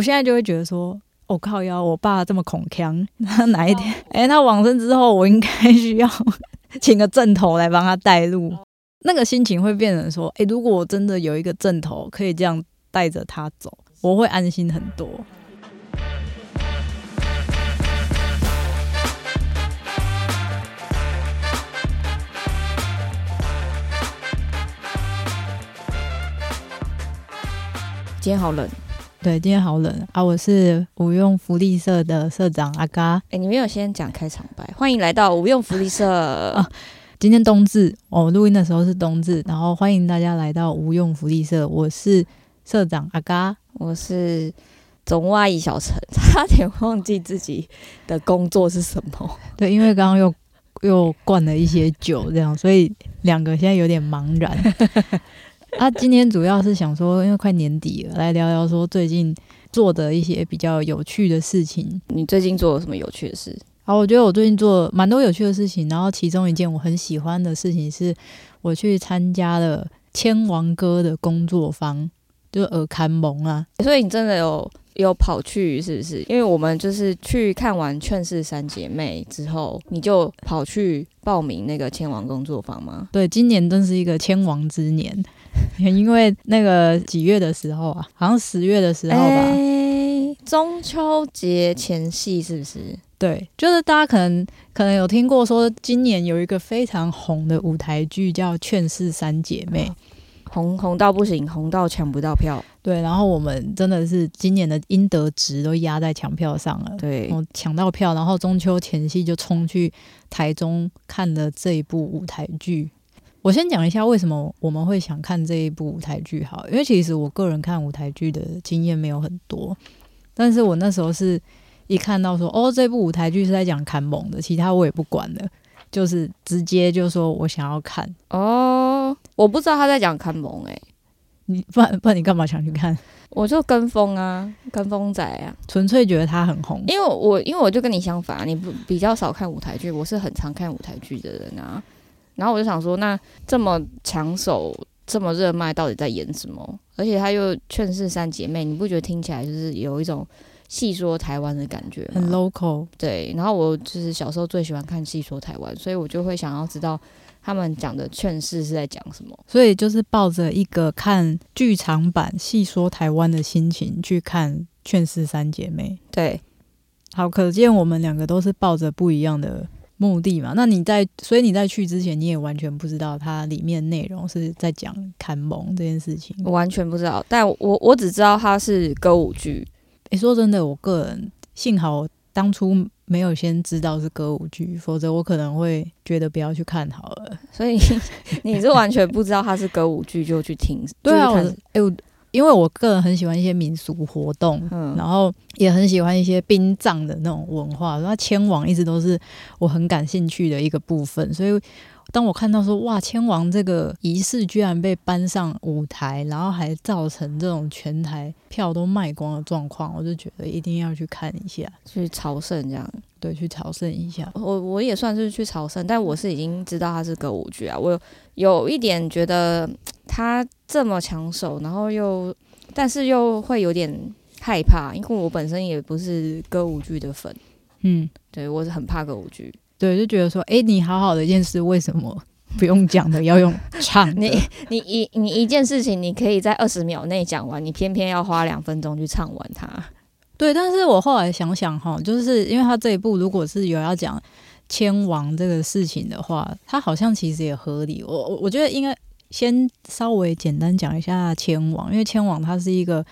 我现在就会觉得说，我、靠腰，我爸这么恐腔，他哪一天，哎、他往生之后，我应该需要请个正头来帮他带路。那个心情会变成说，哎、如果我真的有一个正头可以这样带着他走，我会安心很多。今天好冷，对，今天好冷啊！我是无用福利社的社长阿嘎。哎、你没有先讲开场白，欢迎来到无用福利社。今天冬至，哦，录音的时候是冬至，然后欢迎大家来到无用福利社，我是社长阿嘎。我是总蛙一小陈，差点忘记自己的工作是什么。对，因为刚刚又又灌了一些酒，这样，所以两个现在有点茫然。啊，今天主要是想说，因为快年底了，来聊聊说最近做的一些比较有趣的事情。你最近做了什么有趣的事？好，我觉得我最近做蛮多有趣的事情，然后其中一件我很喜欢的事情是，我去参加了千王哥的工作坊，就是尔坎蒙啊。所以你真的有有跑去是不是？因为我们就是去看完《劝世三姐妹》之后，你就跑去报名那个千王工作坊吗？对，今年真是一个千王之年，因为那个几月的时候啊，好像十月的时候吧。哎中秋节前夕是不是？对，就是大家可能可能有听过说，今年有一个非常红的舞台剧叫《劝世三姐妹》。红红到不行，红到抢不到票。对，然后我们真的是今年的应得值都压在抢票上了。对，我抢到票，然后中秋前夕就冲去台中看了这一部舞台剧。我先讲一下为什么我们会想看这一部舞台剧，好，因为其实我个人看舞台剧的经验没有很多，但是我那时候是一看到说，哦，这部舞台剧是在讲砍蒙的，其他我也不管了，就是直接就说我想要看。哦，我不知道他在讲看蒙哎、你不然不然你干嘛想去看？我就跟风啊，跟风仔啊。纯粹觉得他很红，因为我因为我就跟你相反啊，你不比较少看舞台剧，我是很常看舞台剧的人啊。然后我就想说，那这么抢手、这么热卖，到底在演什么？而且他又劝世三姐妹，你不觉得听起来就是有一种戏说台湾的感觉吗？很 local。对，然后我就是小时候最喜欢看戏说台湾，所以我就会想要知道他们讲的劝世是在讲什么。所以就是抱着一个看剧场版细说台湾的心情去看《劝世三姐妹》。对，好，可见我们两个都是抱着不一样的目的嘛。那你在，所以你在去之前，你也完全不知道它里面内容是在讲看蒙这件事情。我完全不知道，但我我只知道它是歌舞剧。诶、说真的，我个人幸好当初没有先知道是歌舞剧，否则我可能会觉得不要去看好了。所以 你是完全不知道它是歌舞剧就去听，对啊，我诶、我因为我个人很喜欢一些民俗活动，嗯。然后也很喜欢一些殡葬的那种文化，那迁往一直都是我很感兴趣的一个部分，所以当我看到说哇，千王这个仪式居然被搬上舞台，然后还造成这种全台票都卖光的状况，我就觉得一定要去看一下，去朝圣这样。对，去朝圣一下。我我也算是去朝圣，但我是已经知道它是歌舞剧啊。我有有一点觉得它这么抢手，然后又但是又会有点害怕，因为我本身也不是歌舞剧的粉，嗯，对我是很怕歌舞剧。对，就觉得说，哎、你好好的一件事，为什么不用讲的，要用唱的？你你一你一件事情，你可以在二十秒内讲完，你偏偏要花两分钟去唱完它。对，但是我后来想想哈，就是因为他这一步如果是有要讲千王这个事情的话，他好像其实也合理。我我我觉得应该先稍微简单讲一下千王，因为千王它是一个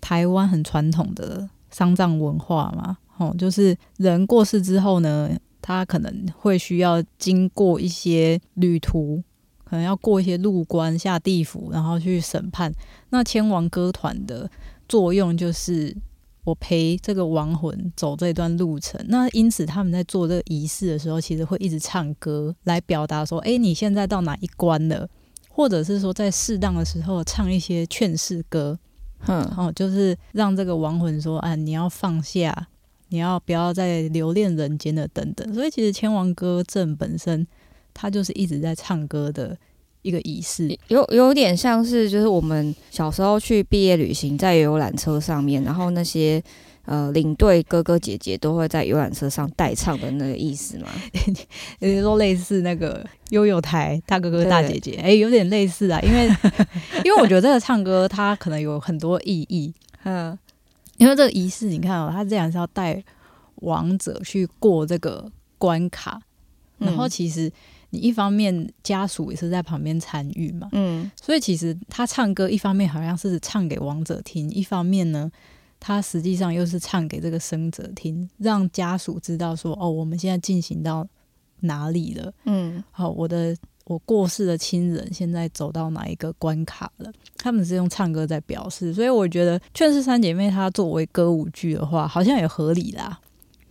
台湾很传统的丧葬文化嘛，哦，就是人过世之后呢，他可能会需要经过一些旅途。可能要过一些路关下地府，然后去审判。那千王歌团的作用就是我陪这个亡魂走这段路程。那因此他们在做这个仪式的时候，其实会一直唱歌来表达说：“诶，你现在到哪一关了？”或者是说在适当的时候唱一些劝世歌，哼，哦，就是让这个亡魂说：“啊，你要放下，你要不要再留恋人间的等等。”所以其实《千王歌阵》本身它就是一直在唱歌的一个仪式。有有点像是就是我们小时候去毕业旅行，在游览车上面，然后那些呃领队哥哥姐姐都会在游览车上代唱的那个意思吗？也就说类似那个悠悠台大哥哥大姐姐，哎、有点类似啊，因为 因为我觉得这个唱歌它可能有很多意义，嗯因为这个仪式你看哦，他这样是要带王者去过这个关卡，然后嗯其实你一方面家属也是在旁边参与嘛，嗯所以其实他唱歌一方面好像是唱给王者听，一方面呢，他实际上又是唱给这个生者听，让家属知道说，哦，我们现在进行到哪里了。嗯好，我的我过世的亲人现在走到哪一个关卡了？他们是用唱歌在表示，所以我觉得《劝世三姐妹》它作为歌舞剧的话，好像也合理啦。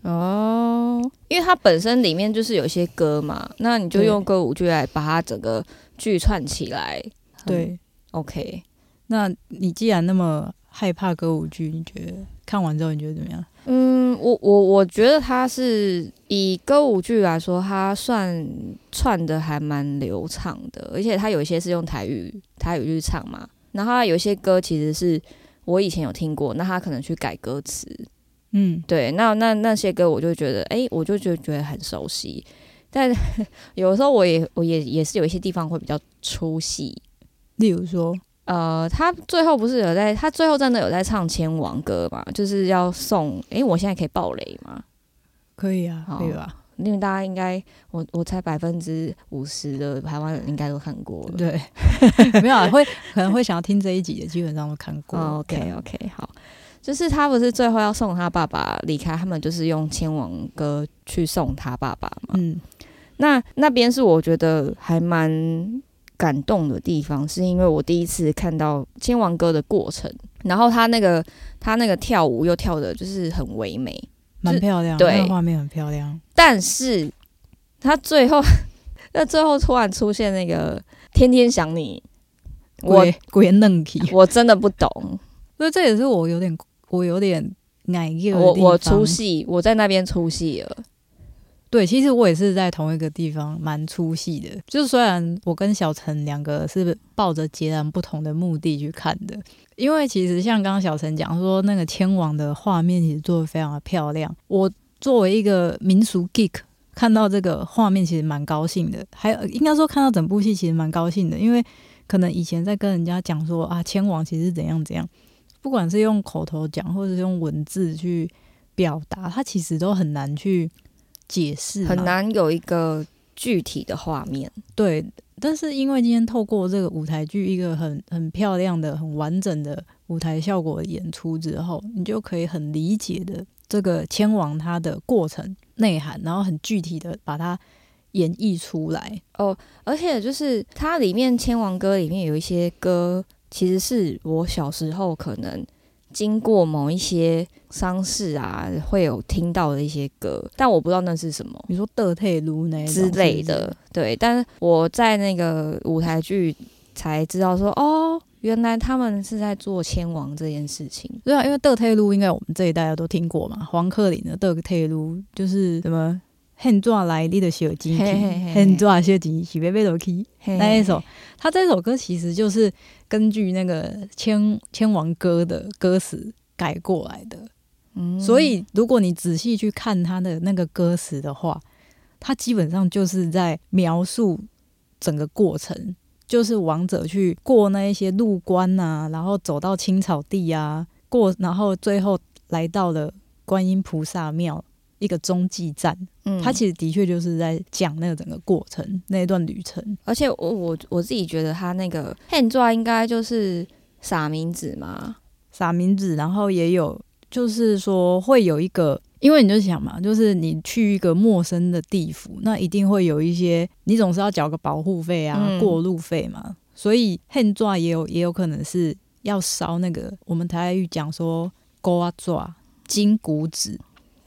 哦，因为它本身里面就是有些歌嘛，那你就用歌舞剧来把它整个剧串起来。很对，，OK，那你既然那么害怕歌舞剧，你觉得看完之后你觉得怎么样？嗯，我我我觉得他是以歌舞剧来说，他算串的还蛮流畅的，而且他有一些是用台语台语去唱嘛，然后它有一些歌其实是我以前有听过，那他可能去改歌词，嗯，对，那那那些歌我就觉得，哎、我就觉得觉得很熟悉，但 有的时候我也我也也是有一些地方会比较出戏。例如说，呃，他最后不是有在，他最后真的有在唱千王歌嘛？就是要送，诶，我现在可以爆雷吗？可以啊，好可以吧？因为大家应该，我我猜百分之五十的台湾人应该都看过了。对，没有啊，会可能会想要听这一集的，基本上都看过。，OK 样 OK，好，就是他不是最后要送他爸爸离开，他们就是用千王歌去送他爸爸嘛。嗯那那边是我觉得还蛮感动的地方，是因为我第一次看到千王哥的过程，然后他那个他那个跳舞又跳的就是很唯美，蛮漂亮，对。那个画面很漂亮。但是他最后 那最后突然出现那个天天想你，我鬼鬼嫩体，我真的不懂，所以这也是我有点我有点我我出戏，我在那边出戏了，对，其实我也是在同一个地方蛮出戏的。就是虽然我跟小陈两个是抱着截然不同的目的去看的，因为其实像刚刚小陈讲说，那个天王的画面其实做的非常的漂亮。我作为一个民俗 geek，看到这个画面其实蛮高兴的，还有应该说看到整部戏其实蛮高兴的，因为可能以前在跟人家讲说啊，天王其实怎样怎样，不管是用口头讲或者是用文字去表达，它其实都很难去解释，很。难有一个具体的画面。对，但是因为今天透过这个舞台剧一个很很漂亮的、很完整的舞台效果的演出之后，你就可以很理解的这个千王它的过程内涵，然后很具体的把它演绎出来哦。而且就是它里面《千王歌》里面有一些歌，其实是我小时候可能经过某一些丧事啊，会有听到的一些歌，但我不知道那是什么比如说德泰卢那之类的是。对，但是我在那个舞台剧才知道说，哦，原来他们是在做千王这件事情。对啊，因为德泰路应该我们这一代都听过嘛，黄克林的德泰路就是什么。很抓来你的小金嘿嘿嘿很抓小金是被被都去。那那一首，他这首歌其实就是根据那个千千王歌的歌词改过来的，嗯。所以如果你仔细去看他的那个歌词的话，他基本上就是在描述整个过程，就是王者去过那一些路关啊，然后走到青草地啊，过，然后最后来到了观音菩萨庙一个中继站，嗯。他其实的确就是在讲那个整个过程那一段旅程。而且我我我自己觉得他那个 hand draw 应该就是撒名字嘛，撒名字，然后也有就是说会有一个，因为你就想嘛，就是你去一个陌生的地府，那一定会有一些，你总是要缴个保护费啊、嗯。过路费嘛，所以恨抓也有也有可能是要烧那个我们台语讲说勾啊抓金骨纸，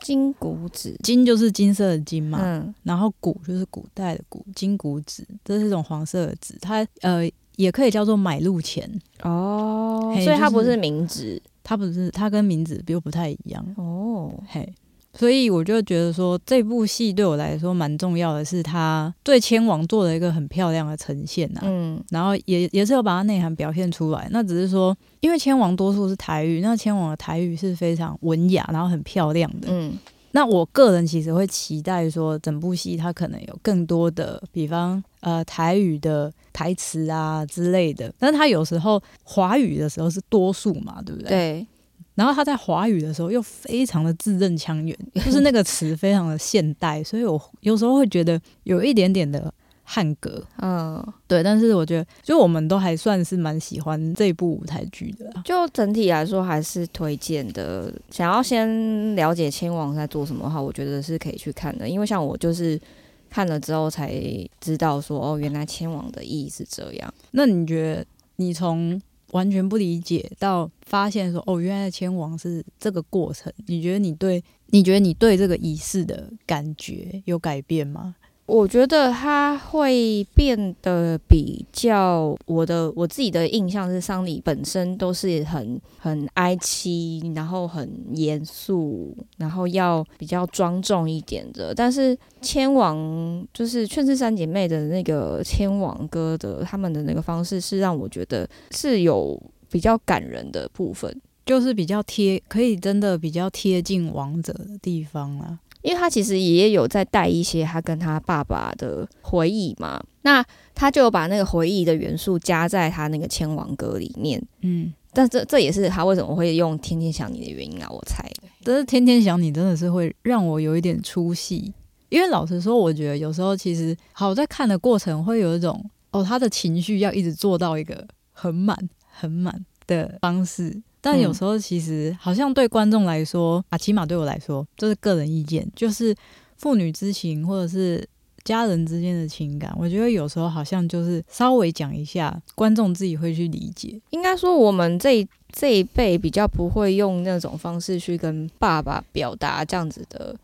金谷子，金就是金色的金嘛，嗯。然后古就是古代的古，金谷子，这是一种黄色的纸，它呃也可以叫做买路钱，哦所以它不是名纸它不是它跟名字又不太一样。哦，嘿，所以我就觉得说，这部戏对我来说蛮重要的，是它对千王做了一个很漂亮的呈现呐、嗯然后也也是有把它内涵表现出来。那只是说，因为千王多数是台语，那千王的台语是非常文雅，然后很漂亮的。嗯那我个人其实会期待说，整部戏它可能有更多的，比方呃台语的台词啊之类的。但是它有时候华语的时候是多数嘛，对不对？。对，然后他在华语的时候又非常的字正腔圆，就是那个词非常的现代，所以我有时候会觉得有一点点的汉格。嗯，对，但是我觉得，就我们都还算是蛮喜欢这部舞台剧的。就整体来说还是推荐的。想要先了解亲王在做什么的话，我觉得是可以去看的，因为像我就是看了之后才知道说，哦，原来千王的意义是这样。那你觉得，你从完全不理解到发现说，哦，原来迁王是这个过程，你觉得你对，你觉得你对这个仪式的感觉有改变吗？我觉得他会变得比较我的我自己的印象是，丧礼本身都是很很哀戚，然后很严肃，然后要比较庄重一点的。但是千王就是《劝世三姐妹》的那个千王哥的他们的那个方式，是让我觉得是有比较感人的部分。就是比较贴，可以真的比较贴近王者的地方啦。因为他其实也有在带一些他跟他爸爸的回忆嘛，那他就有把那个回忆的元素加在他那个《千王歌》里面。嗯，但这这也是他为什么会用“天天想你”的原因啊，我猜。但是天天想你真的是会让我有一点出戏，因为老实说，我觉得有时候其实好在看的过程会有一种哦，他的情绪要一直做到一个很满很满的方式。但有时候其实好像对观众来说啊，起码对我来说，这是个人意见，就是父女之情或者是家人之间的情感，我觉得有时候好像就是稍微讲一下，观众自己会去理解。应该说，我们这一这一辈比较不会用那种方式去跟爸爸表达这样子的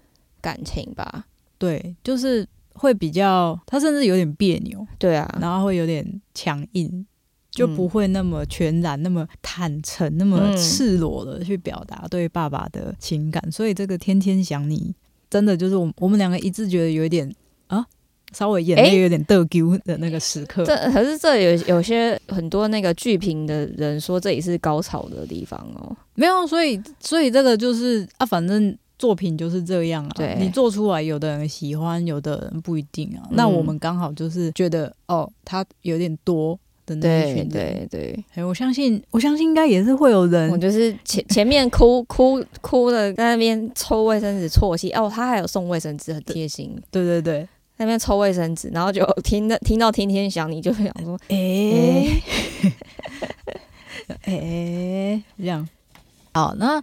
感情吧？对，就是会比较，他甚至有点别扭，对啊，然后会有点强硬，就不会那么全然、那么坦诚、那么嗯赤裸的去表达对爸爸的情感。所以这个天天想你，真的就是我们我们两个一致觉得有一点啊，稍微眼泪诶有点得丢的那个时刻。这可是这有有些很多那个剧评的人说这里是高潮的地方哦。没有，所以所以这个就是啊，反正。作品就是这样啊，对你做出来，有的人喜欢，有的人不一定啊。嗯那我们刚好就是觉得，哦，他有点多的那一对对对，哎，我相信，我相信应该也是会有人我就是前前面哭哭哭的，在那边抽卫生纸啜泣。哦，他还有送卫生纸，很贴心。对对对，在那边抽卫生纸，然后就听到听到天天想你，就会想说 哎哎，这样，好，那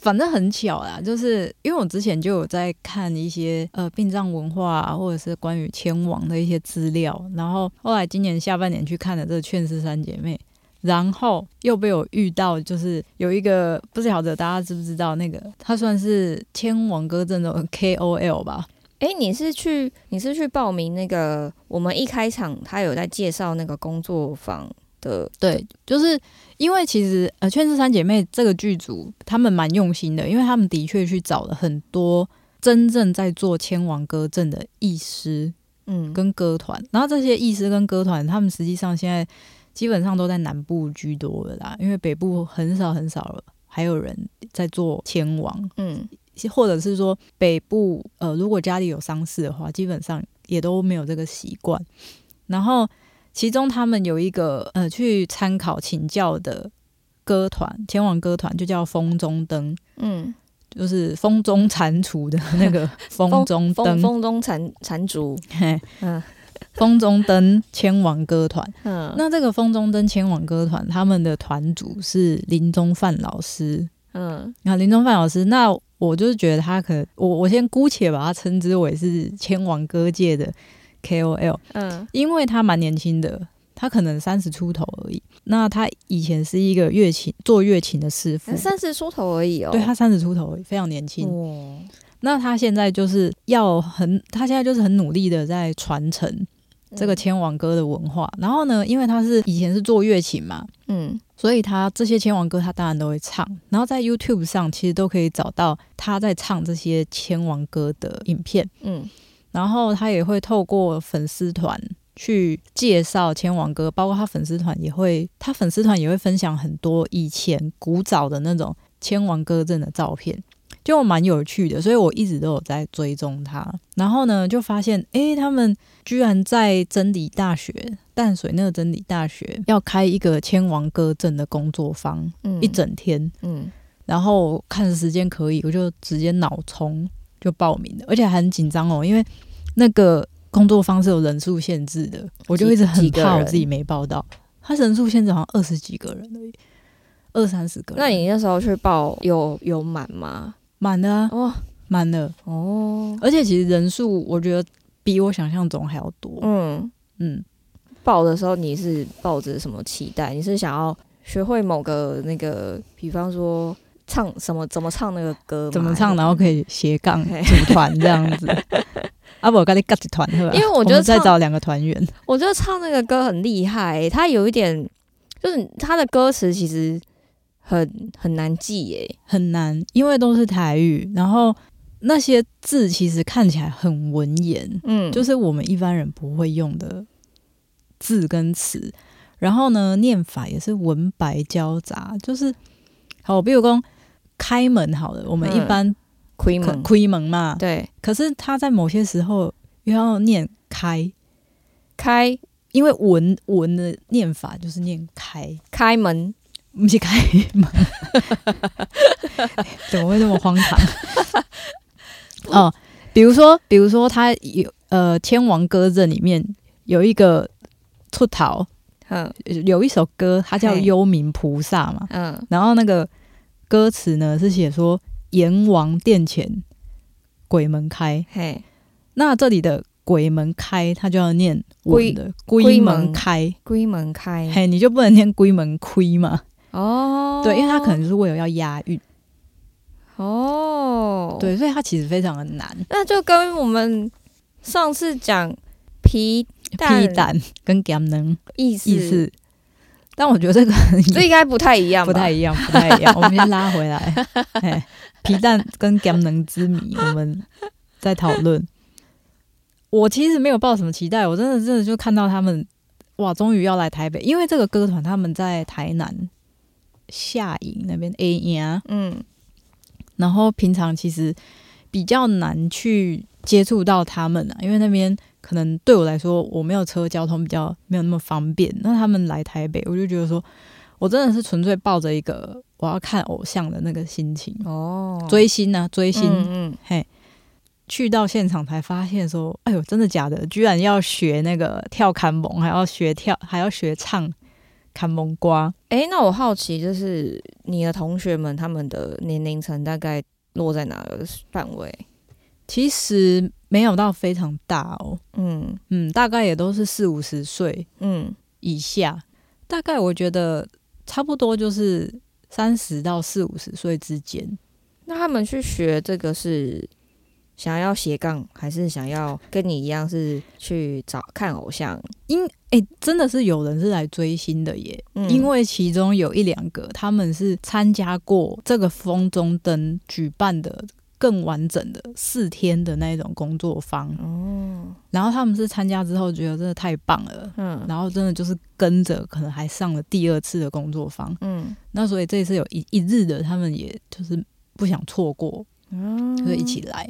反正很巧啦，就是因为我之前就有在看一些呃殡葬文化、啊、或者是关于迁王的一些资料，然后后来今年下半年去看了这个《劝世三姐妹》。然后又被我遇到，就是有一个不晓得大家知不知道，那个他算是迁王歌阵的 KOL 吧，哎，你是去你是去报名那个？我们一开场他有在介绍那个工作坊的，对，就是因为其实呃，《劝世三姐妹》这个剧组他们蛮用心的，因为他们的确去找了很多真正在做千王歌阵的艺师嗯，跟歌团，然后这些艺师跟歌团，他们实际上现在基本上都在南部居多的啦，因为北部很少很少了，还有人在做千王，嗯。或者是说北部呃，如果家里有丧事的话，基本上也都没有这个习惯。然后其中他们有一个呃去参考请教的歌团，前往歌团就叫风中灯，嗯，就是风中蟾蜍的那个 风中风灯，风中蟾蟾蜍，嘿嗯风中灯千王歌团。嗯，那这个风中灯千王歌团，他们的团主是林中范老师，嗯。那林中范老师，那我就是觉得他可能，我我先姑且把他称之为是千王歌界的 KOL，嗯因为他蛮年轻的，他可能三十出头而已。那他以前是一个乐琴做乐琴的师傅，三十出头而已哦。对他三十出头而已，非常年轻。哦，那他现在就是要很，他现在就是很努力的在传承这个千王歌的文化。然后呢，因为他是以前是做乐琴嘛，嗯所以他这些千王歌他当然都会唱。然后在 YouTube 上其实都可以找到他在唱这些千王歌的影片。嗯然后他也会透过粉丝团去介绍千王哥，包括他粉丝团也会，他粉丝团也会分享很多以前古早的那种千王哥阵的照片，就蛮有趣的，所以我一直都有在追踪他。然后呢，就发现诶，他们居然在真理大学淡水那个真理大学要开一个千王哥阵的工作坊，嗯一整天。嗯然后看时间可以，我就直接脑冲就报名了，而且还很紧张哦，因为那个工作方是有人数限制的，我就一直很怕我自己没报到。他人数限制好像二十几个人而已，二三十个人。那你那时候去报有有满吗？满的啊，哦满的，哦，而且其实人数我觉得比我想象中还要多。嗯，嗯，报的时候你是抱着什么期待？你是想要学会某个那个，比方说唱什么，怎么唱那个歌，怎么唱，然后可以斜杠组团这样子。啊，不，我跟你 get 团好吧因为我觉得们再找两个团员。我觉得唱那个歌很厉害、他有一点，就是他的歌词其实很很难记耶、很难，因为都是台语，然后那些字其实看起来很文言，嗯，就是我们一般人不会用的字跟词。然后呢，念法也是文白交杂，就是好，比如说开门好了，我们一嗯般可亏门，亏门嘛，对，可是他在某些时候又要念开，开。因为文文的念法就是念开，开门，不是开门，怎么会这么荒唐？哦，比如说，比如说，他有呃《天王歌阵》里面有一个出逃，嗯。有一首歌，它叫《幽冥菩萨》嘛，嗯，然后那个歌词呢是写说“阎王殿前鬼门开。嘿，”，那这里的“鬼门开”它就要念龟文的“龟龟门门开。龟门”，开，嘿，你就不能念“龟门亏”嘛？哦，对，因为它可能就是为了要押韵。哦，，对，所以它其实非常的难。那就跟我们上次讲皮蛋批蛋跟甘能意思。意思，但我觉得这个这应该不太一样，不太一样，不太一样。我们先拉回来，嘿皮蛋跟甘能之谜，我们在讨论。我其实没有抱什么期待，我真的真的就看到他们哇，终于要来台北，因为这个歌团他们在台南下营那边 A 呀，嗯然后平常其实比较难去接触到他们啊，因为那边可能对我来说我没有车，交通比较没有那么方便。那他们来台北，我就觉得说我真的是纯粹抱着一个我要看偶像的那个心情，哦，追星啊，追星。嗯嗯嘿，去到现场才发现说，哎呦，真的假的？居然要学那个跳坎蒙，还要学跳，还要学唱坎蒙瓜。哎、那我好奇，就是你的同学们他们的年龄层大概落在哪个范围？其实没有到非常大哦，嗯嗯，大概也都是四五十岁嗯，以下，大概我觉得差不多就是三十到四五十岁之间。那他们去学这个是想要斜杠，还是想要跟你一样是去找看偶像？因诶、真的是有人是来追星的耶，嗯因为其中有一两个他们是参加过这个风中灯举办的更完整的四天的那一种工作坊，哦，然后他们是参加之后觉得真的太棒了。嗯。然后真的就是跟着，可能还上了第二次的工作坊，嗯，那所以这一次有一一日的，他们也就是不想错过，嗯就一起来。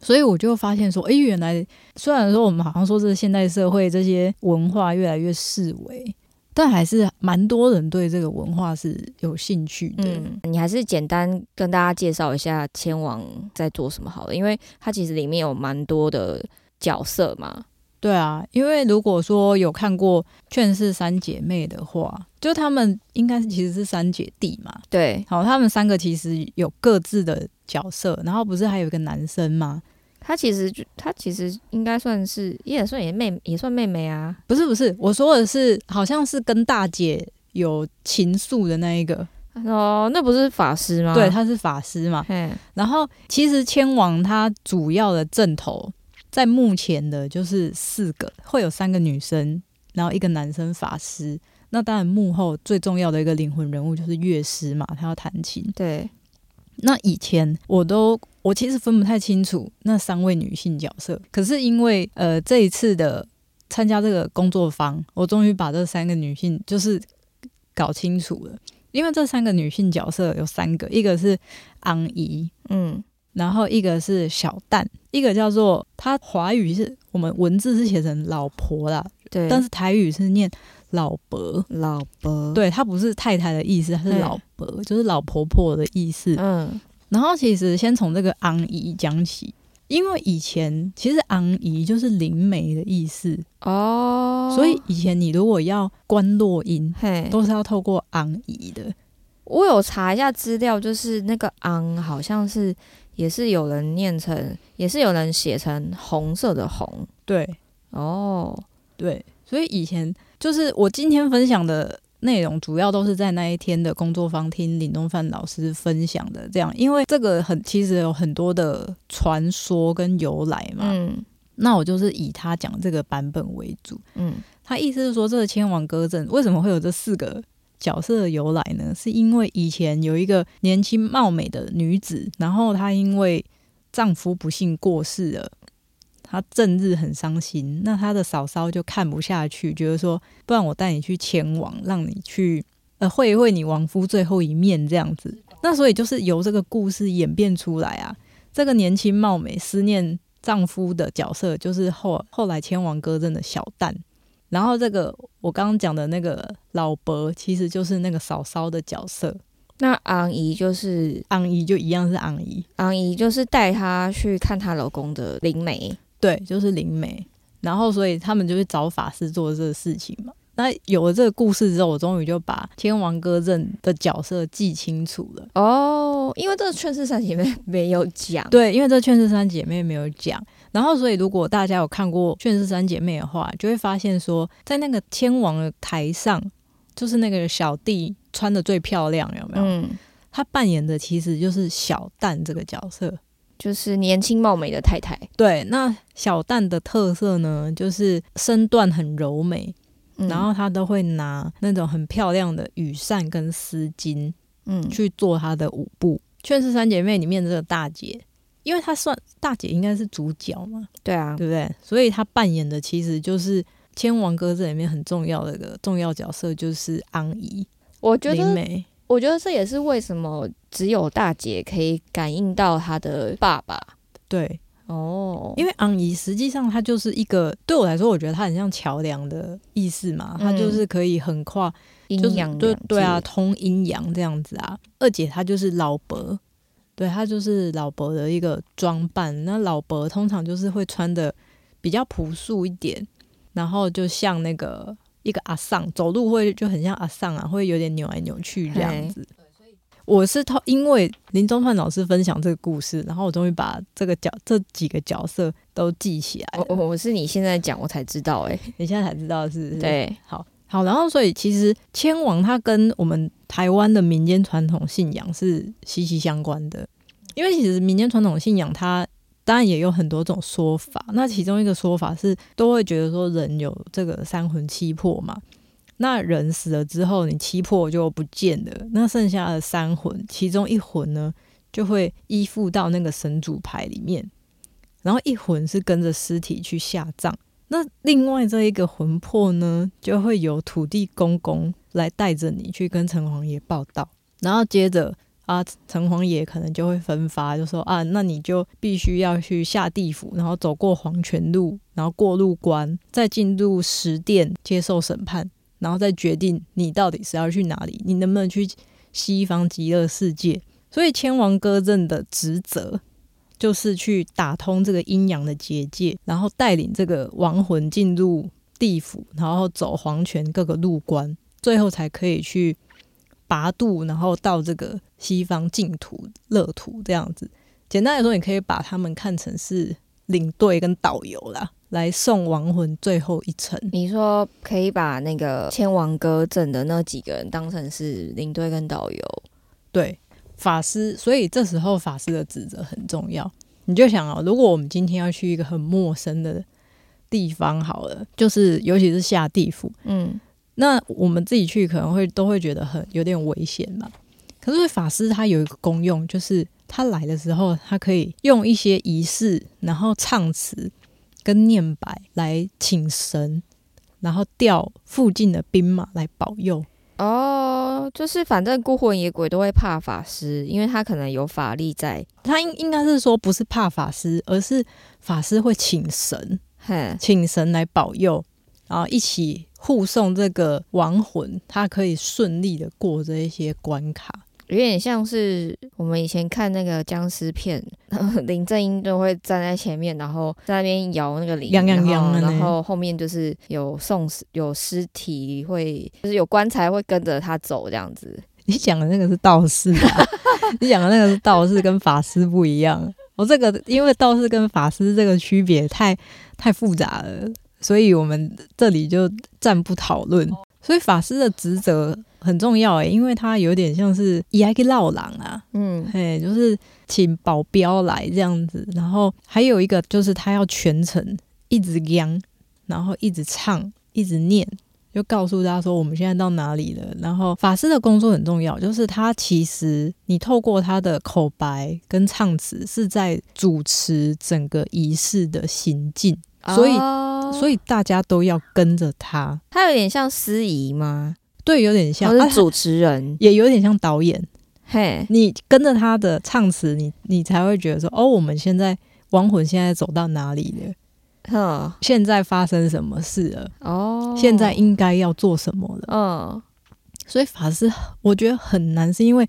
所以我就发现说，诶，原来虽然说我们好像说这是现代社会这些文化越来越式微，但还是蛮多人对这个文化是有兴趣的。嗯，你还是简单跟大家介绍一下千王在做什么好了，因为它其实里面有蛮多的角色嘛。对啊，因为如果说有看过《劝世三姐妹》的话，就她们应该是其实是三姐弟嘛。对，好，她们三个其实有各自的角色，然后不是还有一个男生吗？她其实就她其实应该算是也算也妹也算妹妹啊。不是不是，我说的是好像是跟大姐有情愫的那一个，哦，那不是法师吗？对，，他是法师嘛。嗯，然后其实千王他主要的阵头在目前的就是四个，会有三个女生，然后一个男生法师。那当然幕后最重要的一个灵魂人物就是乐师嘛，他要弹琴。对，那以前我都我其实分不太清楚那三位女性角色，可是因为呃这一次的参加这个工作坊，我终于把这三个女性就是搞清楚了。因为这三个女性角色有三个，一个是昂姨，嗯，然后一个是小蛋，一个叫做她华语是我们文字是写成老婆啦，对，但是台语是念老伯，老伯，对，她不是太太的意思，她是嗯老伯，就是老婆婆的意思。嗯，然后其实先从这个昂姨讲起，因为以前其实昂姨就是灵媒的意思，哦，所以以前你如果要观落音，嘿，都是要透过昂姨的。我有查一下资料，就是那个昂好像是也是有人念成，也是有人写成红色的红。对。哦，对，所以以前就是我今天分享的内容，主要都是在那一天的工作坊听林东范老师分享的。这样，因为这个很其实有很多的传说跟由来嘛。嗯那我就是以他讲这个版本为主。嗯他意思是说，这个千王歌阵为什么会有这四个角色的由来呢？是因为以前有一个年轻貌美的女子，然后她因为丈夫不幸过世了，她正日很伤心。那她的嫂嫂就看不下去，觉得说，不然我带你去前王，让你去呃会一会你亡夫最后一面这样子。那所以就是由这个故事演变出来啊，这个年轻貌美思念丈夫的角色，就是后后来千王歌阵的小旦。然后这个我刚刚讲的那个老伯，其实就是那个嫂嫂的角色，那昂姨就是昂姨就一样是昂姨，昂姨就是带她去看她老公的灵媒，对，就是灵媒。然后所以他们就去找法师做这个事情嘛。那有了这个故事之后，我终于就把天王歌阵的角色记清楚了。哦，因为这个劝世三姐妹 没有讲，对，因为这《劝世三姐妹》没有讲，然后所以如果大家有看过《劝世三姐妹》的话，就会发现说，在那个天王的台上，就是那个小弟穿的最漂亮，有没有？嗯，他扮演的其实就是小蛋这个角色。就是年轻貌美的太太，对，那小旦的特色呢，就是身段很柔美，嗯然后她都会拿那种很漂亮的羽扇跟丝巾嗯去做她的舞步。《劝世三姐妹》里面这个大姐，因为她算大姐，应该是主角嘛，对啊，对不对？所以她扮演的其实就是《千王歌这》里面很重要的一个重要角色，就是安姨我觉得。我觉得这也是为什么只有大姐可以感应到她的爸爸对，哦，因为昂姨实际上她就是一个对我来说，我觉得她很像桥梁的意思嘛，她嗯就是可以横跨，就是阴阳对两对啊，通阴阳这样子啊。二姐她就是老伯，对她就是老伯的一个装扮。那老伯通常就是会穿的比较朴素一点，然后就像那个一个阿桑走路会就很像阿桑啊，会有点扭来扭去这样子。我是他因为林中范老师分享这个故事，然后我终于把这个角这几个角色都记起来了。我我我是你现在讲我才知道哎、你现在才知道是不是？对，好好，然后所以其实千王它跟我们台湾的民间传统信仰是息息相关的，因为其实民间传统信仰它当然也有很多种说法，那其中一个说法是都会觉得说人有这个三魂七魄嘛，那人死了之后，你七魄就不见了，那剩下的三魂，其中一魂呢就会依附到那个神主牌里面，然后一魂是跟着尸体去下葬。那另外这一个魂魄呢，就会由土地公公来带着你去跟城隍爷报道，然后接着啊，城隍爷可能就会分发，就说啊，那你就必须要去下地府，然后走过黄泉路，然后过路关，再进入十殿接受审判，然后再决定你到底是要去哪里，你能不能去西方极乐世界。所以千王歌阵的职责就是去打通这个阴阳的结界，然后带领这个亡魂进入地府，然后走黄泉各个路关，最后才可以去拔度，然后到这个西方净土乐土这样子。简单来说，你可以把他们看成是领队跟导游啦，来送亡魂最后一程。你说可以把那个千王歌阵的那几个人当成是领队跟导游，对，法师，所以这时候法师的职责很重要。你就想啊，如果我们今天要去一个很陌生的地方，好了，就是尤其是下地府，嗯，那我们自己去可能会都会觉得很有点危险嘛。可是法师他有一个功用，就是他来的时候，他可以用一些仪式，然后唱词跟念白来请神，然后调附近的兵马来保佑。哦，就是反正孤魂野鬼都会怕法师，因为他可能有法力在。他应应该是说不是怕法师，而是法师会请神，嘿，请神来保佑，然后一起护送这个亡魂，他可以顺利的过这一些关卡。有点像是我们以前看那个僵尸片，林正英都会站在前面，然后在那边摇那个铃，然后后后面就是有送死有尸体会，就是有棺材会跟着他走这样子。你讲的那个是道士啊，你讲的那个是道士，跟法师不一样。我这个因为道士跟法师这个区别太太复杂了，所以我们这里就暂不讨论。所以法师的职责很重要诶，因为他有点像是伊埃个绕狼啊，嗯，嘿，就是请保镖来这样子。然后还有一个就是他要全程一直央，然后一直唱，一直念，就告诉大家说我们现在到哪里了。然后法师的工作很重要，就是他其实你透过他的口白跟唱词是在主持整个仪式的行进，所以哦所以大家都要跟着他。他有点像司仪吗？对，有点像，啊或是主持人？也有点像导演。嘿，你跟着他的唱词，你你才会觉得说，哦，我们现在亡魂现在走到哪里了？哼，现在发生什么事了？哦，现在应该要做什么了？嗯，所以法师我觉得很难，是因为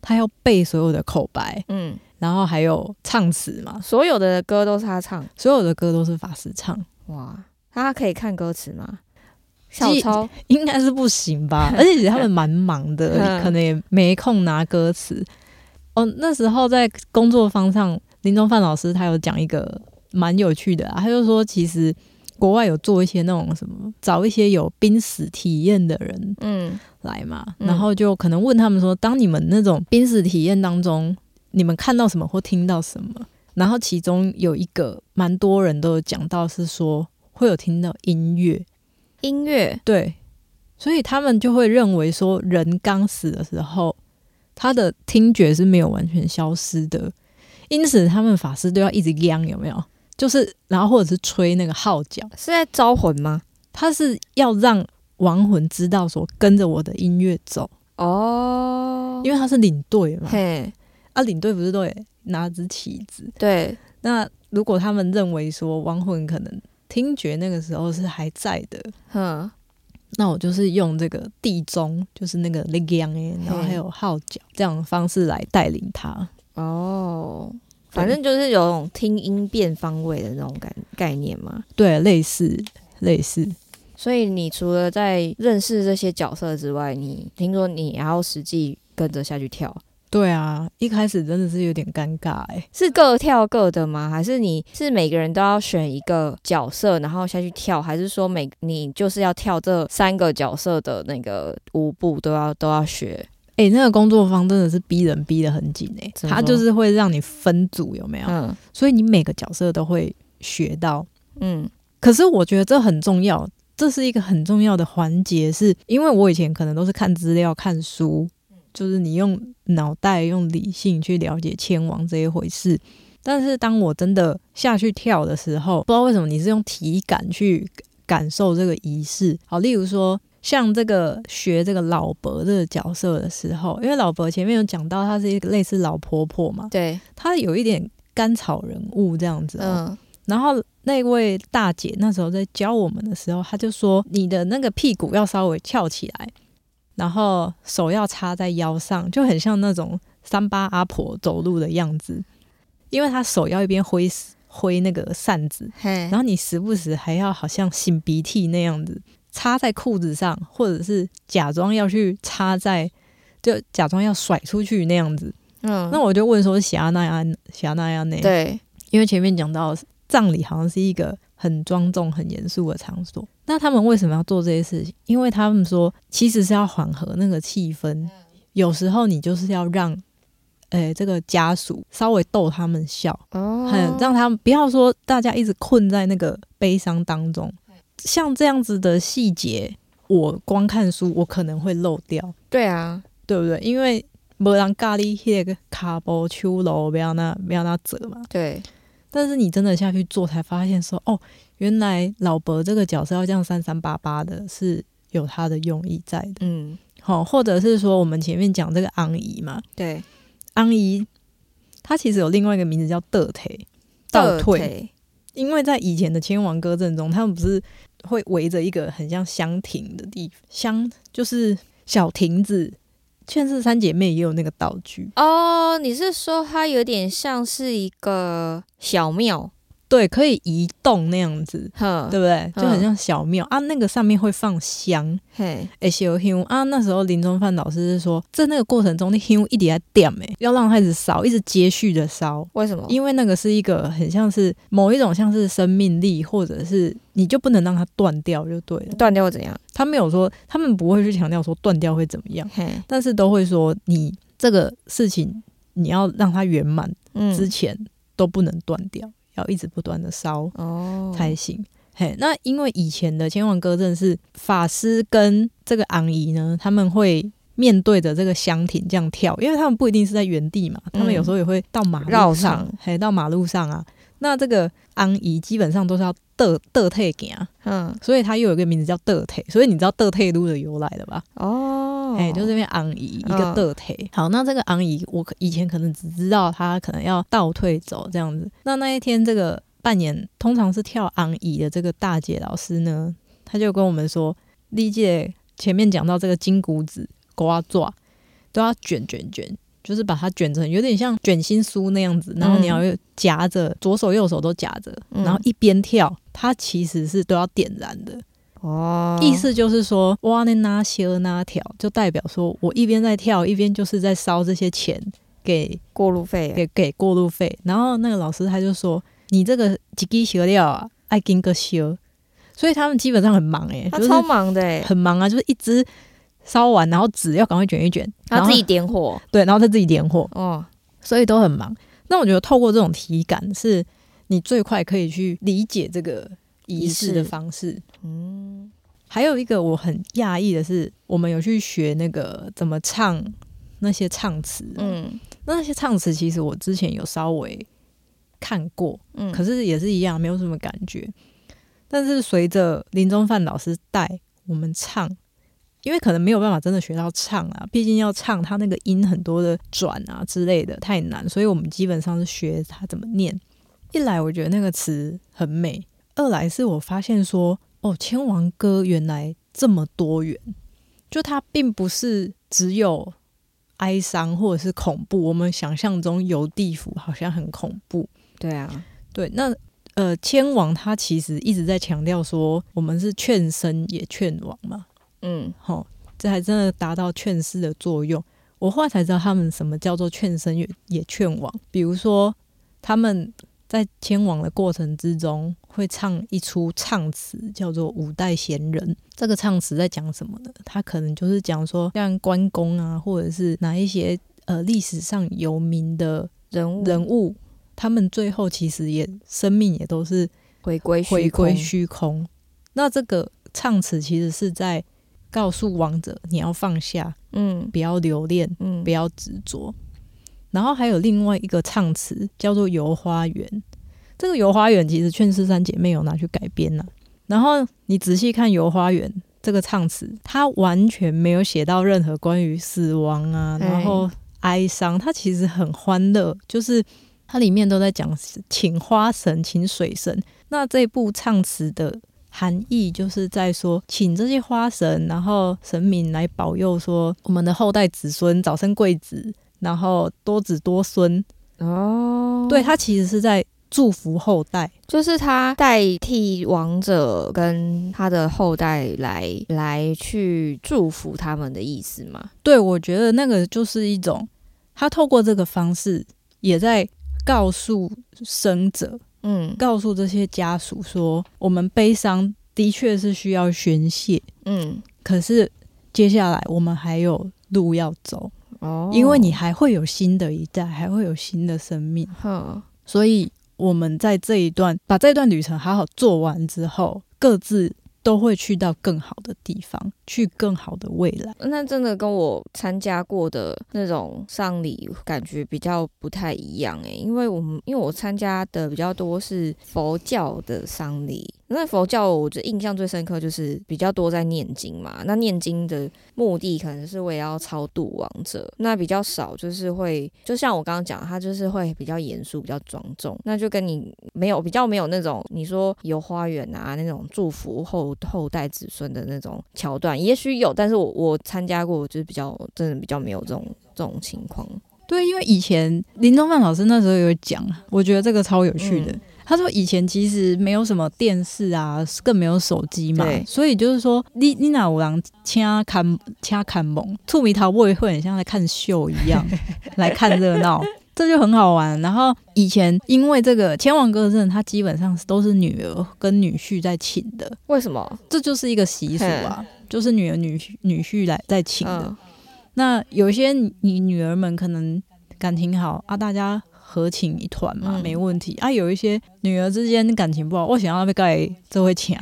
他要背所有的口白，嗯，然后还有唱词嘛，所有的歌都是他唱，所有的歌都是法师唱，哇，他可以看歌词吗？小记抄，应该是不行吧？而且他们蛮忙的，嗯。可能也没空拿歌词。哦，那时候在工作坊上，林中范老师他有讲一个蛮有趣的、啊，他就说其实国外有做一些那种什么，找一些有濒死体验的人嗯。来嘛，嗯然后就可能问他们说，当你们那种濒死体验当中，你们看到什么或听到什么？然后其中有一个蛮多人都有讲到是说会有听到音乐，音乐，对，所以他们就会认为说，人刚死的时候，他的听觉是没有完全消失的，因此他们法师都要一直央，有没有？就是，然后或者是吹那个号角，是在招魂吗？他是要让亡魂知道说跟着我的音乐走，哦，因为他是领队嘛，嘿，啊，领队不是都得拿支旗子？对，那如果他们认为说亡魂可能听觉那个时候是还在的，哼，那我就是用这个地钟，就是那个 l e g 哎，然后还有号角这样的方式来带领他。哦，反正就是有种听音辨方位的那种概概念嘛。对，类似类似，所以你除了在认识这些角色之外，你听说你还要实际跟着下去跳，对啊，一开始真的是有点尴尬哎、是各跳各的吗？还是你是每个人都要选一个角色，然后下去跳？还是说每你就是要跳这三个角色的那个舞步都要都要学？哎、那个工作方真的是逼人逼得很紧哎、他就是会让你分组有没有？嗯所以你每个角色都会学到。嗯可是我觉得这很重要，这是一个很重要的环节，是因为我以前可能都是看资料、看书，就是你用脑袋、用理性去了解千王这一回事。但是当我真的下去跳的时候，不知道为什么你是用体感去感受这个仪式。好，例如说像这个学这个老伯这个角色的时候，因为老伯前面有讲到，他是一个类似老婆婆嘛，对，她有一点甘草人物这样子、哦，嗯然后那位大姐那时候在教我们的时候，她就说你的那个屁股要稍微翘起来，然后手要插在腰上，就很像那种三八阿婆走路的样子。因为她手要一边挥挥那个扇子，嘿然后你时不时还要好像擤鼻涕那样子插在裤子上，或者是假装要去插在，就假装要甩出去那样子。嗯，那我就问说，霞那亚霞那亚内？对，因为前面讲到葬礼好像是一个很庄重、很严肃的场所，那他们为什么要做这些事情？因为他们说其实是要缓和那个气氛，有时候你就是要让，诶、这个家属稍微逗他们笑，哦很让他们不要说大家一直困在那个悲伤当中。像这样子的细节，我光看书，我可能会漏掉，对啊，对不对？因为没人咖喱那个卡波秋楼不要那不要那折嘛。对，但是你真的下去做，才发现说，哦，原来老伯这个角色要这样三三八八的，是有他的用意在的。嗯，好、或者是说我们前面讲这个昂姨嘛，对，昂姨她其实有另外一个名字叫德腿，倒退。因为在以前的千王歌阵中，他们不是会围着一个很像香亭的地方，香就是小亭子。劝世三姐妹也有那个道具，哦，你是说它有点像是一个小庙？对，可以移动那样子，哼，对不对？就很像小庙、啊，那个上面会放香，嘿，诶，烧香啊。那时候林中范老师是说，在那个过程中，那香一直在点，诶，要让它一直烧，一直接续的烧，为什么？因为那个是一个很像是某一种像是生命力，或者是你就不能让它断掉就对了。断掉会怎样？他没有说，他们不会去强调说断掉会怎么样，嘿，但是都会说你这个事情你要让它圆满之嗯，前都不能断掉，要一直不断的烧哦，才行。嘿，那因为以前的千王歌阵是法师跟这个昂姨呢，他们会面对着这个香亭这样跳，因为他们不一定是在原地嘛，他们有时候也会到马路绕上场，嘿，到马路上啊。那这个昂姨基本上都是要得得退给啊，嗯，所以它又有一个名字叫得退，所以你知道得退路的由来的吧？哦，哎、就是因为昂姨一个嗯得退。好，那这个昂姨，我以前可能只知道她可能要倒退走这样子。那那一天这个扮演通常是跳昂姨的这个大姐老师呢，她就跟我们说，历届前面讲到这个金骨子瓜爪都要卷卷卷。就是把它卷成有点像卷心酥那样子，然后你要夹着、左手右手都夹着，嗯然后一边跳，它其实是都要点燃的。哦，意思就是说，哇，那那些那条，就代表说我一边在跳，一边就是在烧这些钱给过路费，给给过路费。然后那个老师他就说，你这个几滴学料啊，爱跟个修，所以他们基本上很忙诶、就是他超忙的哎，很忙啊，就是一直烧完，然后纸要赶快卷一卷，然后他自己点火，对，然后再自己点火，哦，所以都很忙。那我觉得透过这种体感，是你最快可以去理解这个仪式的方式。嗯，还有一个我很讶异的是，我们有去学那个怎么唱那些唱词。嗯那那些唱词其实我之前有稍微看过，嗯，可是也是一样，没有什么感觉。但是随着林中范老师带我们唱，因为可能没有办法真的学到唱啊，毕竟要唱他那个音很多的转啊之类的太难，所以我们基本上是学他怎么念。一来我觉得那个词很美，二来是我发现说，哦，千王歌原来这么多元，就它并不是只有哀伤或者是恐怖，我们想象中游地府好像很恐怖，对啊，对，那呃，千王他其实一直在强调说，我们是劝生也劝亡嘛，嗯。好，这还真的达到劝世的作用。我后来才知道他们什么叫做劝生也也劝亡，比如说他们在迁往的过程之中会唱一出唱词，叫做《五代贤人》。这个唱词在讲什么呢？他可能就是讲说，像关公啊，或者是哪一些呃历史上有名的人物人物，他们最后其实也生命也都是回归回归虚空。那这个唱词其实是在告诉王者，你要放下，嗯不要留恋，嗯不要执着。然后还有另外一个唱词叫做《游花园》，这个《游花园》其实劝世三姐妹有拿去改编了、然后你仔细看《游花园》这个唱词，它完全没有写到任何关于死亡啊，哎然后哀伤，它其实很欢乐，就是它里面都在讲请花神、请水神。那这部唱词的含义就是在说，请这些花神，然后神明来保佑，说我们的后代子孙早生贵子，然后多子多孙。哦，对，他其实是在祝福后代。就是他代替王者跟他的后代来来去祝福他们的意思嘛。对我觉得那个就是一种，他透过这个方式也在告诉生者，嗯。告诉这些家属说，我们悲伤的确是需要宣泄，嗯，可是接下来我们还有路要走，哦，因为你还会有新的一代，还会有新的生命，哼，所以我们在这一段把这段旅程好好做完之后，各自都会去到更好的地方，去更好的未来。那真的跟我参加过的那种丧礼感觉比较不太一样诶，因为我们因为我参加的比较多是佛教的丧礼。那佛教，我觉得印象最深刻就是比较多在念经嘛。那念经的目的可能是为了要超度亡者，那比较少就是会，就像我刚刚讲，他就是会比较严肃、比较庄重。那就跟你没有比较没有那种你说有花园啊那种祝福后后代子孙的那种桥段，也许有，但是我我参加过，就是比较真的比较没有这种这种情况。对，因为以前林中范老师那时候有讲，我觉得这个超有趣的。他说：“以前其实没有什么电视啊，更没有手机嘛，所以就是说，你你哪有人掐看掐看蒙，兔米桃会会很像在看秀一样 来看热闹，这就很好玩。然后以前因为这个千王歌阵，他基本上都是女儿跟女婿在请的，为什么？这就是一个习俗啊，就是女儿女女婿来在请的。那有些你女儿们可能感情好啊，大家。”合请一团嘛，没问题啊。有一些女儿之间感情不好，我想要被盖这会抢，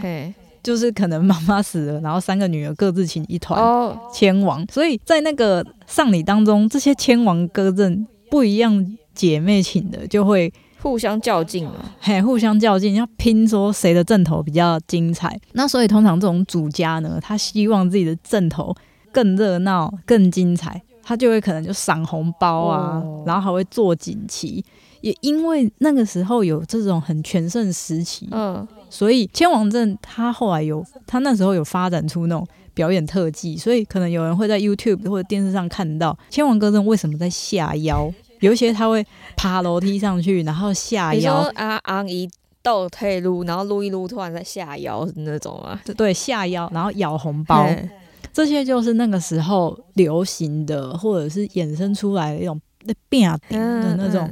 就是可能妈妈死了，然后三个女儿各自请一团千王。所以在那个丧礼当中，这些千王歌阵不一样，姐妹请的就会互相较劲嘛，嘿，互相较劲，要拼说谁的阵头比较精彩。那所以通常这种主家呢，他希望自己的阵头更热闹、更精彩。他就会可能就赏红包啊，然后还会做锦旗，也因为那个时候有这种很全盛时期，嗯，所以千王镇他后来有他那时候有发展出那种表演特技，所以可能有人会在 YouTube 或者电视上看到千王歌阵为什么在下腰，有一些他会爬楼梯上去，然后下腰啊昂一倒退撸，然后撸一撸，突然在下腰那种啊，对，下腰然后咬红包。这些就是那个时候流行的，或者是衍生出来的一种变顶的那种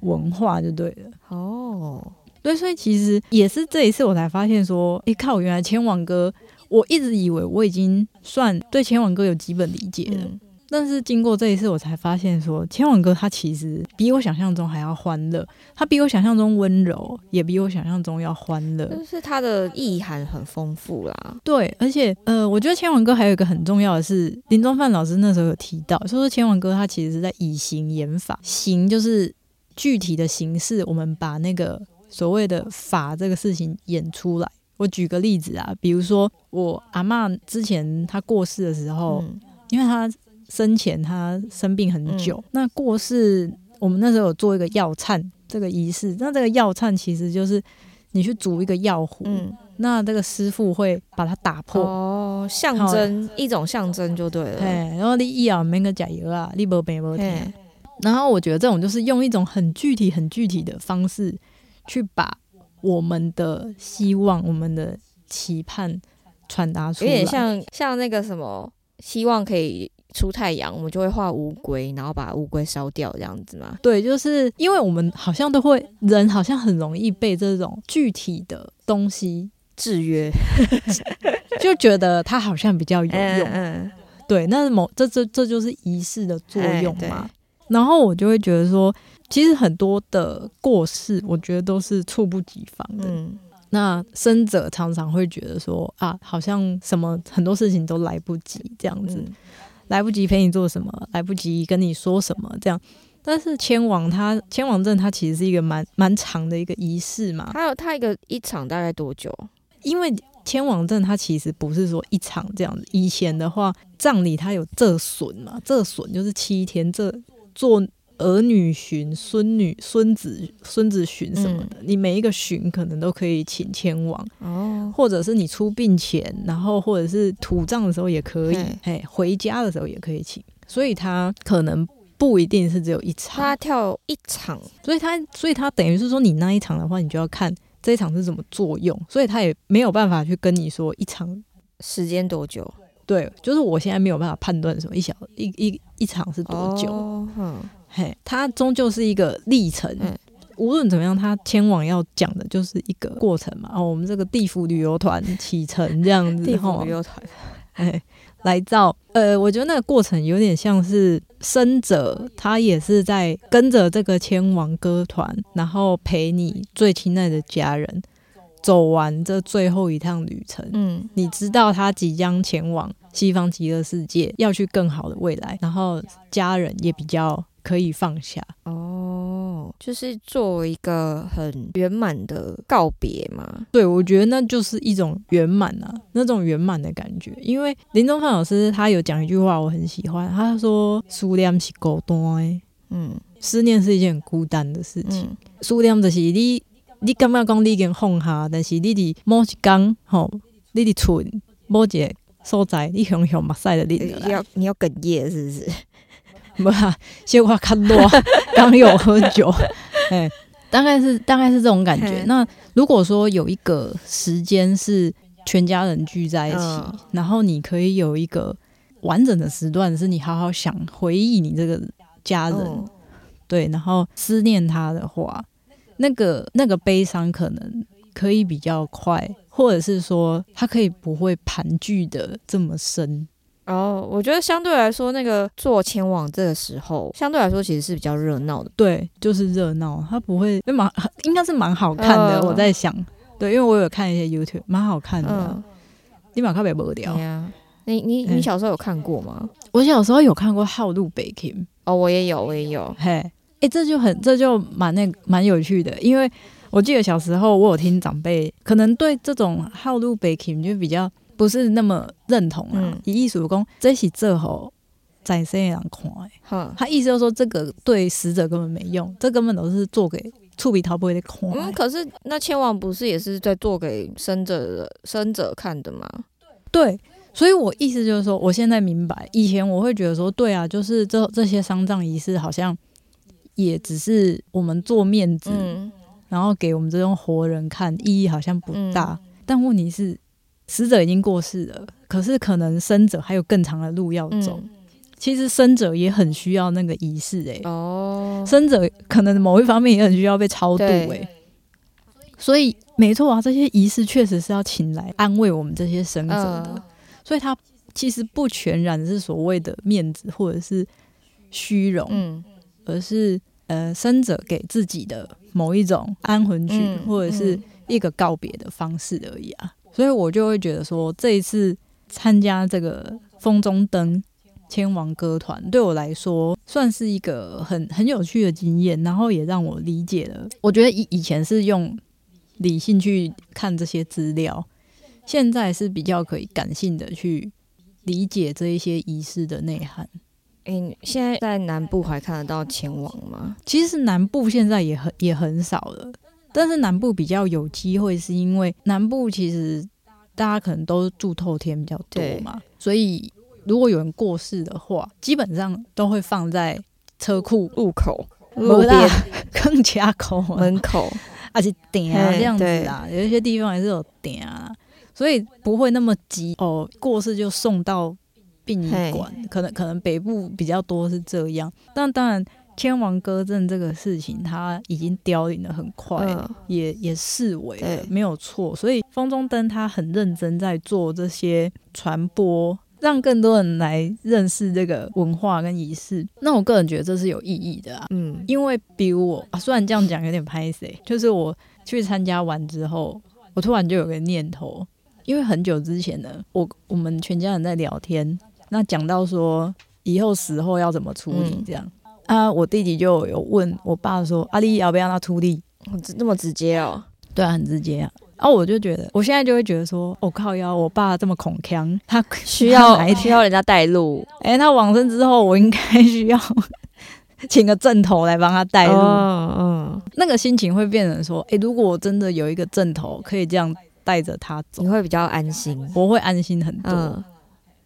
文化，就对了。哦，对，所以其实也是这一次我才发现说，哎，靠，原来千王哥，我一直以为我已经算对千王哥有基本理解了。但是经过这一次，我才发现说，千王哥他其实比我想象中还要欢乐，他比我想象中温柔，也比我想象中要欢乐。就是他的意涵很丰富啦。对，而且呃，我觉得千王哥还有一个很重要的是，林中范老师那时候有提到，说说千王哥他其实是在以形演法，形就是具体的形式，我们把那个所谓的法这个事情演出来。我举个例子啊，比如说我阿妈之前她过世的时候，因为她。生前他生病很久，那过世我们那时候有做一个药忏这个仪式，那这个药忏其实就是你去煮一个药壶，那这个师傅会把它打破，哦，象征一种象征就对了。对，然后你一咬没个加油啊，你不病不甜。然后我觉得这种就是用一种很具体、很具体的方式去把我们的希望、我们的期盼传达出来，有点像像那个什么，希望可以。出太阳，我们就会画乌龟，然后把乌龟烧掉，这样子嘛？对，就是因为我们好像都会，人好像很容易被这种具体的东西制约，就觉得它好像比较有用。嗯，对，那某这这这就是仪式的作用嘛。然后我就会觉得说，其实很多的过世，我觉得都是猝不及防的。嗯，那生者常常会觉得说啊，好像什么很多事情都来不及这样子。来不及陪你做什么，来不及跟你说什么，这样。但是迁往他迁往证，它其实是一个蛮蛮长的一个仪式嘛。还有他一个一场大概多久？因为迁往证它其实不是说一场这样子。以前的话，葬礼它有这损嘛，这损就是七天这做。儿女巡、孙女、孙子、孙子巡什么的，你每一个巡可能都可以请千王哦，或者是你出殡前，然后或者是土葬的时候也可以，哎，回家的时候也可以请，所以他可能不一定是只有一场，他跳一场，所以他所以他等于是说你那一场的话，你就要看这一场是怎么作用，所以他也没有办法去跟你说一场。时间多久，对，就是我现在没有办法判断什么一小一一一场是多久，嗯。嘿，它终究是一个历程。无论怎么样，他前往要讲的就是一个过程嘛。哦，我们这个地府旅游团启程这样子，地府旅游团，哎，来到。呃，我觉得那个过程有点像是生者，他也是在跟着这个千王歌团，然后陪你最亲爱的家人走完这最后一趟旅程，嗯你知道他即将前往西方极乐世界，要去更好的未来，然后家人也比较可以放下。哦，就是作为一个很圆满的告别嘛。对，我觉得那就是一种圆满啊，那种圆满的感觉。因为林中范老师他有讲一句话，我很喜欢，他说：“思念是孤单的，嗯思念是一件很孤单的事情。嗯思念就是你，你感觉讲你已经放下，但是你伫某一天，吼，你伫厝某一个所在，你熊熊目屎的淋落来，你要你要哽咽是不是？无啊，小可较热，刚有喝酒，哎，大概是大概是这种感觉。那如果说有一个时间是全家人聚在一起，嗯。然后你可以有一个完整的时段，是你好好想回忆你这个家人，嗯对，然后思念他的话，那个那个悲伤可能可以比较快，或者是说它可以不会盘踞的这么深。哦，我觉得相对来说，那个做前往这个时候，相对来说其实是比较热闹的。对，就是热闹，它不会蛮应该是蛮好看的。嗯我在想，对，因为我有看一些 YouTube，蛮好看的立马看北无聊对。呀。你你嗯你小时候有看过吗？我小时候有看过《号路北 Kim》，哦，我也有，我也有。嘿，哎、这就很这就蛮那蛮有趣的，因为我记得小时候我有听长辈，可能对这种好路北 Kim 就比较不是那么认同啊嗯。以艺术工，这是这吼在生的人看的，他意思就是说这个对死者根本没用，这根本都是做给触笔逃不会的看。嗯，可是那千王不是也是在做给生者的生者看的吗？对，所以我意思就是说，我现在明白，以前我会觉得说，对啊，就是这这些丧葬仪式好像也只是我们做面子，嗯。然后给我们这种活人看，意义好像不嗯。大。但问题是，死者已经过世了，可是可能生者还有更长的路要走。嗯，其实生者也很需要那个仪式、欸，哦，生者可能某一方面也很需要被超度、对。欸，所以没错啊，这些仪式确实是要请来安慰我们这些生者的。嗯。所以他其实不全然是所谓的面子或者是虚荣，嗯而是呃生者给自己的某一种安魂曲，嗯或者是一个告别的方式而已啊。所以我就会觉得说，这一次参加这个风中灯千王歌团，对我来说算是一个很很有趣的经验，然后也让我理解了。我觉得以以前是用理性去看这些资料，现在是比较可以感性的去理解这一些仪式的内涵。诶、现在在南部还看得到前往吗？其实南部现在也很也很少了，但是南部比较有机会，是因为南部其实大家可能都住透天比较多嘛，所以如果有人过世的话，基本上都会放在车库路口、没路边、更加口啊，门口，而且点啊这样子啊，有一些地方还是有点啊，所以不会那么急哦，过世就送到殡仪馆，可能可能北部比较多是这样，但当然天王歌阵这个事情，它已经凋零的很快，嗯也也视为了没有错，所以风中灯他很认真在做这些传播。让更多人来认识这个文化跟仪式，那我个人觉得这是有意义的啊。嗯因为比如我、啊，虽然这样讲有点拍谁，就是我去参加完之后，我突然就有个念头，因为很久之前呢，我我们全家人在聊天，那讲到说以后死后要怎么处理嗯这样、啊，我弟弟就有问我爸说，阿、丽要不要让他处理？哦这那么直接哦，对啊，很直接啊。然、后我就觉得，我现在就会觉得说，我、靠腰，我爸这么恐腔，他需要 需要人家带路哎、他往生之后，我应该需要 请个正头来帮他带路。嗯那个心情会变成说，诶，如果我真的有一个正头可以这样带着他走你，会比较安心。我会安心很多。嗯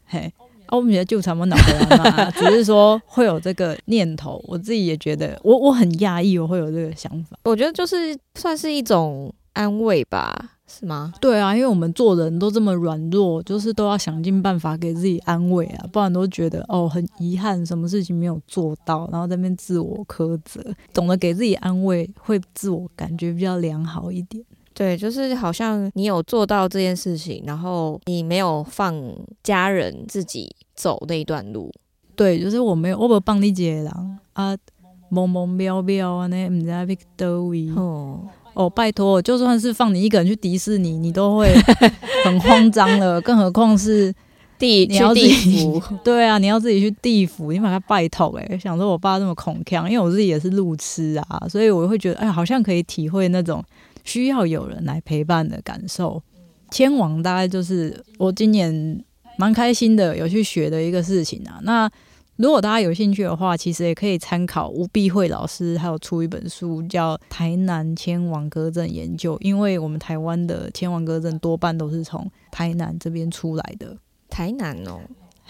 嘿，啊，我们觉得就差不多脑回 只是说会有这个念头，我自己也觉得，我我很讶异，我会有这个想法。我觉得就是算是一种安慰吧，是吗？对啊，因为我们做人都这么软弱，就是都要想尽办法给自己安慰啊，不然都觉得哦很遗憾，什么事情没有做到，然后在那边自我苛责。懂得给自己安慰，会自我感觉比较良好一点。对，就是好像你有做到这件事情，然后你没有放家人自己走那一段路。对，就是我没有，我无帮你一个人啊，懵懵渺渺安尼，毋知要去倒位。哦，哦，拜托，就算是放你一个人去迪士尼，你都会 很慌张了，更何况是地你要去自己地府，对啊，你要自己去地府，你把它拜托哎、想说我爸这么恐腔，因为我自己也是路痴啊，所以我会觉得哎，好像可以体会那种需要有人来陪伴的感受。千王大概就是我今年蛮开心的，有去学的一个事情啊。那如果大家有兴趣的话，其实也可以参考吴碧慧老师，还有出一本书叫《台南千王歌阵研究》，因为我们台湾的千王歌阵多半都是从台南这边出来的。台南哦。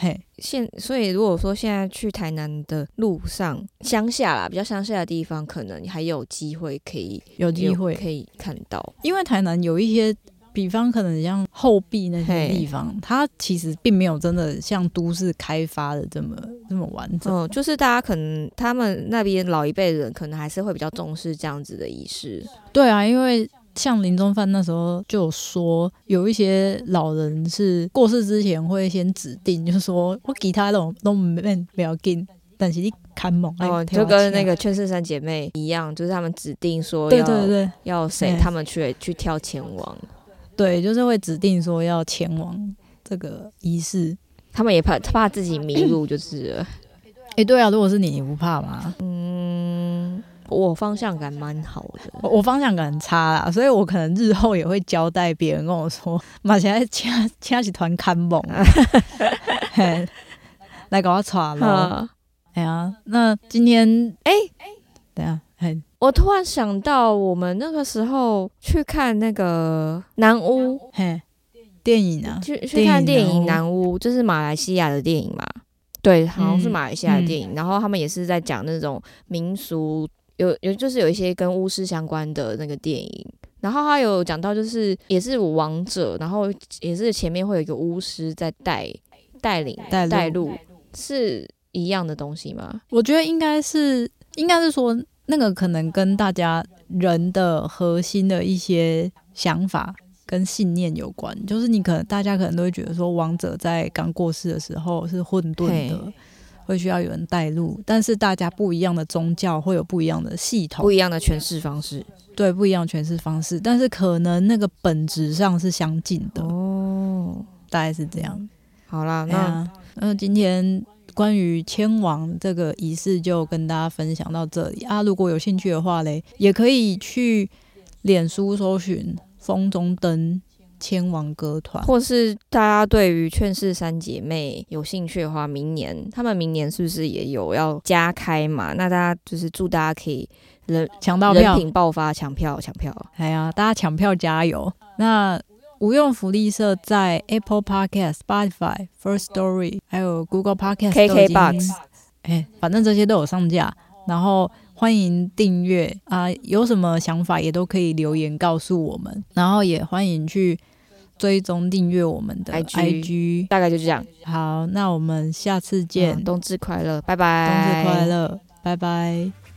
嘿，现所以如果说现在去台南的路上，乡下啦，比较乡下的地方，可能还有机会可以有机会可以看到。因为台南有一些，比方可能像后壁那些地方，它其实并没有真的像都市开发的这么这么完整。嗯，就是大家可能他们那边老一辈人，可能还是会比较重视这样子的仪式。对啊，因为像林中范那时候就有说，有一些老人是过世之前会先指定，就是说我给他那种都没不要紧，但是你看猛哦，就跟那个劝世三姐妹一样，就是他们指定说要对对要谁，嗯他们去去跳前往，对，就是会指定说要前往这个仪式。他们也怕怕自己迷路，就是了诶，对啊，如果是你，你不怕吗？嗯，我方向感蛮好的。我我方向感很差啦，所以我可能日后也会交代别人跟我说，马现在掐掐起团看猛，嘿 来搞我耍咯。啊哎呀，那今天哎等下，嘿，我突然想到，我们那个时候去看那个南屋，嘿，电影啊，去去看电影《南南屋》，就是马来西亚的电影嘛。对，好像是嗯马来西亚的电影。然后他们也是在讲那种民俗，有有就是有一些跟巫师相关的那个电影。然后他有讲到，就是也是王者，然后也是前面会有一个巫师在带带领带路带路，是一样的东西吗？我觉得应该是，应该是说那个可能跟大家人的核心的一些想法跟信念有关。就是你可能大家可能都会觉得说，王者在刚过世的时候是混沌的嘿，会需要有人带路，但是大家不一样的宗教会有不一样的系统不，一样的诠释方式。对不一样的诠释方式，但是可能那个本质上是相近的，哦，大概是这样。好啦，那那啊那今天关于迁王这个仪式就跟大家分享到这里啊。如果有兴趣的话嘞，也可以去脸书搜寻“风中灯迁王歌团或是大家对于劝世三姐妹有兴趣的话，明年他们明年是不是也有要加开嘛？那大家就是祝大家可以人”，抢到票。人品爆发，抢票抢票。哎呀，大家抢票加油！那无用福利社在 Apple Podcast、Spotify、First Story 还有 Google Podcast、KKBox 哎，反正这些都有上架。然后欢迎订阅啊、有什么想法也都可以留言告诉我们。然后也欢迎去追踪订阅我们的 IG IG。大概就这样。好，那我们下次见，嗯冬至快乐，拜拜冬，至快乐，拜拜。